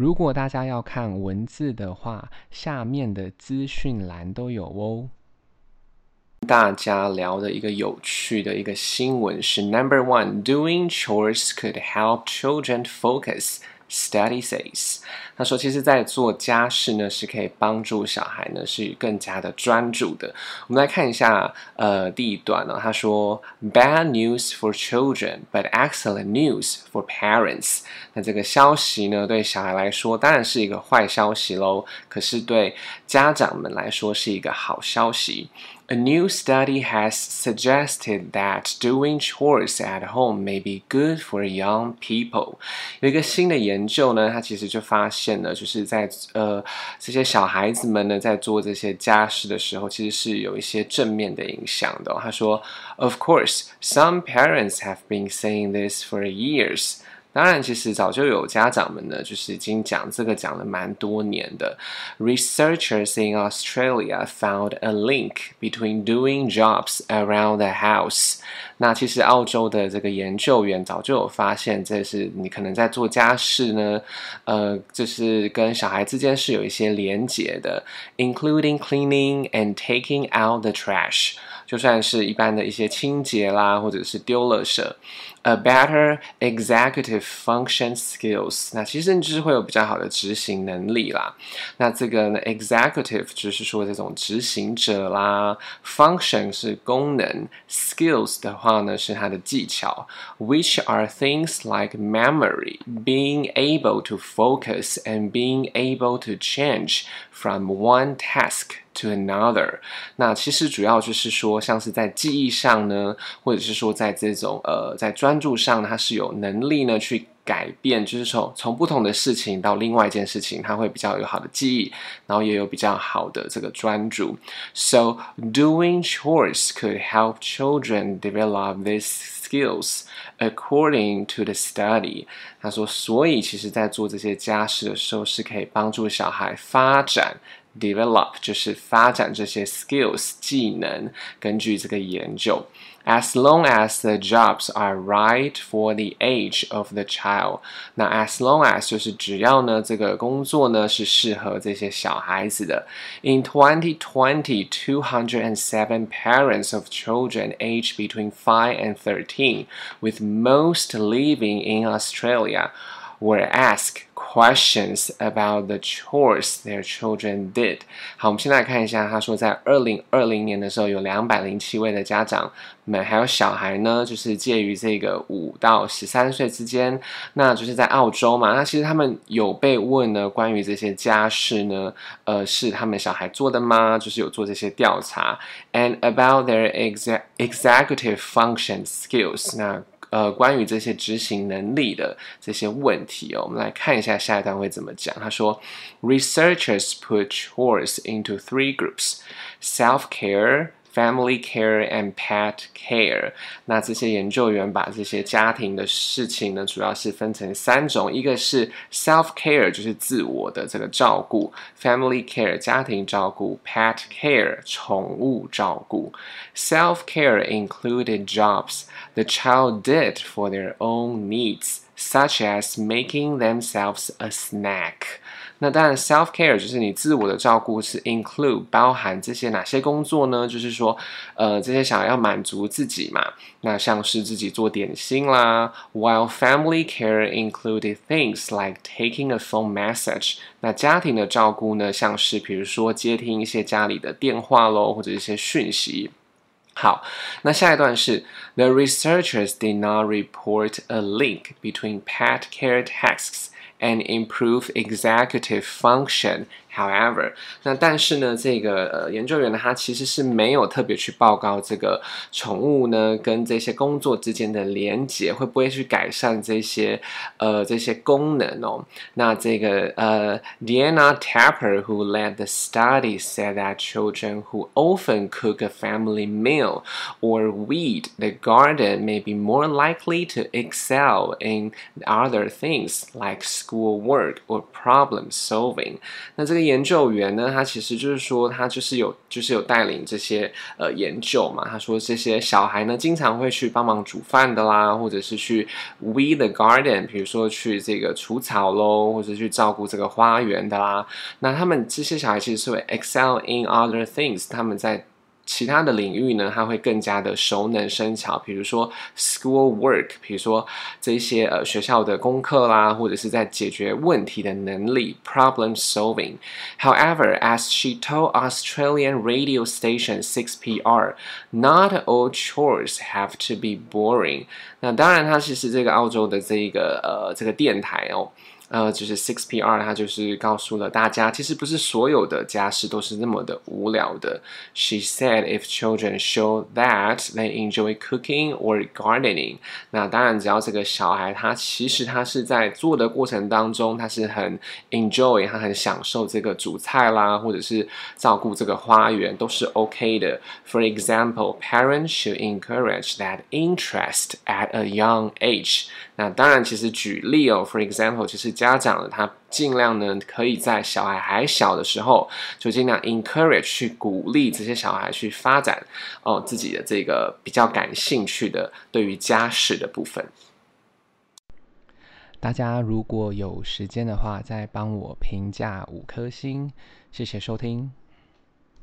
如果大家要看文字的话，下面的资讯栏都有哦。大家聊的一个有趣的一个新闻是：Number one, doing chores could help children focus. Study says，他说，其实，在做家事呢，是可以帮助小孩呢，是更加的专注的。我们来看一下，呃，第一段呢，他说，Bad news for children, but excellent news for parents。那这个消息呢，对小孩来说当然是一个坏消息喽，可是对家长们来说是一个好消息。A new study has suggested that doing chores at home may be good for young people。有一个新的研究呢，它其实就发现了，就是在呃这些小孩子们呢，在做这些家事的时候，其实是有一些正面的影响的哦。他说，Of course, some parents have been saying this for years. 当然，其实早就有家长们呢，就是已经讲这个讲了蛮多年的。Researchers in Australia found a link between doing jobs around the house。那其实澳洲的这个研究员早就有发现，这是你可能在做家事呢，呃，就是跟小孩之间是有一些连结的，including cleaning and taking out the trash。就算是一般的一些清洁啦，或者是丢垃圾 ，a better executive function skills，那其实就是会有比较好的执行能力啦。那这个呢，executive 就是说这种执行者啦，function 是功能，skills 的话呢是它的技巧，which are things like memory, being able to focus and being able to change from one task to another，那其实主要就是说，像是在记忆上呢，或者是说在这种呃，在专 注上，他是有能力呢去改变，就是从从不同的事情到另外一件事情，他会比较有好的记忆，然后也有比较好的这个专注。So doing chores could help children develop these skills according to the study。他说，所以其实在做这些家事的时候，是可以帮助小孩发展。Develop 就是发展这些 skills 技能，根据这个研究，as long as the jobs are right for the age of the child，那 as long as 就是只要呢这个工作呢是适合这些小孩子的。In 2020, 207 parents of children aged between 5 and 13, with most living in Australia, Were asked questions about the chores their children did。好，我们现在来看一下，他说在二零二零年的时候，有两百零七位的家长们还有小孩呢，就是介于这个五到十三岁之间。那就是在澳洲嘛，那其实他们有被问呢，关于这些家事呢，呃，是他们小孩做的吗？就是有做这些调查，and about their exe executive function skills。那呃，关于这些执行能力的这些问题哦，我们来看一下下一段会怎么讲。他说，Researchers put chores into three groups: self-care, family care, and pet care。那这些研究员把这些家庭的事情呢，主要是分成三种，一个是 self-care，就是自我的这个照顾；family care，家庭照顾；pet care，宠物照顾。Self-care included jobs the child did for their own needs, such as making themselves a snack. 那当然，self care 就是你自我的照顾，是 include 包含这些哪些工作呢？就是说，呃，这些想要满足自己嘛。那像是自己做点心啦，while family care included things like taking a phone message。那家庭的照顾呢，像是比如说接听一些家里的电话喽，或者一些讯息。好，那下一段是 The researchers did not report a link between pet care tasks and improve executive function. However，那但是呢，这个呃研究员呢，他其实是没有特别去报告这个宠物呢跟这些工作之间的连接，会不会去改善这些呃这些功能哦？那这个呃 Diana Tapper，who led the study said that children who often cook a family meal or weed the garden may be more likely to excel in other things like schoolwork or problem solving。那这个。 研究员呢，他其实就是说，他就是有就是有带领这些呃研究嘛。他说这些小孩呢，经常会去帮忙煮饭的啦，或者是去 we the garden，比如说去这个除草喽，或者去照顾这个花园的啦。那他们这些小孩其实是会 excel in other things，他们在。其他的领域呢，他会更加的熟能生巧，比如说 school work，比如说这些呃学校的功课啦，或者是在解决问题的能力 problem solving。However, as she told Australian radio station 6PR, not all chores have to be boring。那当然，他其实这个澳洲的这个呃这个电台哦。呃，就是 6PR，他就是告诉了大家，其实不是所有的家事都是那么的无聊的。She said, if children show that they enjoy cooking or gardening，那当然，只要这个小孩他其实他是在做的过程当中，他是很 enjoy，他很享受这个煮菜啦，或者是照顾这个花园，都是 OK 的。For example, parents should encourage that interest at a young age。那当然，其实举例哦，for example，就是家长呢，他尽量呢，可以在小孩还小的时候，就尽量 encourage 去鼓励这些小孩去发展哦自己的这个比较感兴趣的对于家事的部分。大家如果有时间的话，再帮我评价五颗星，谢谢收听。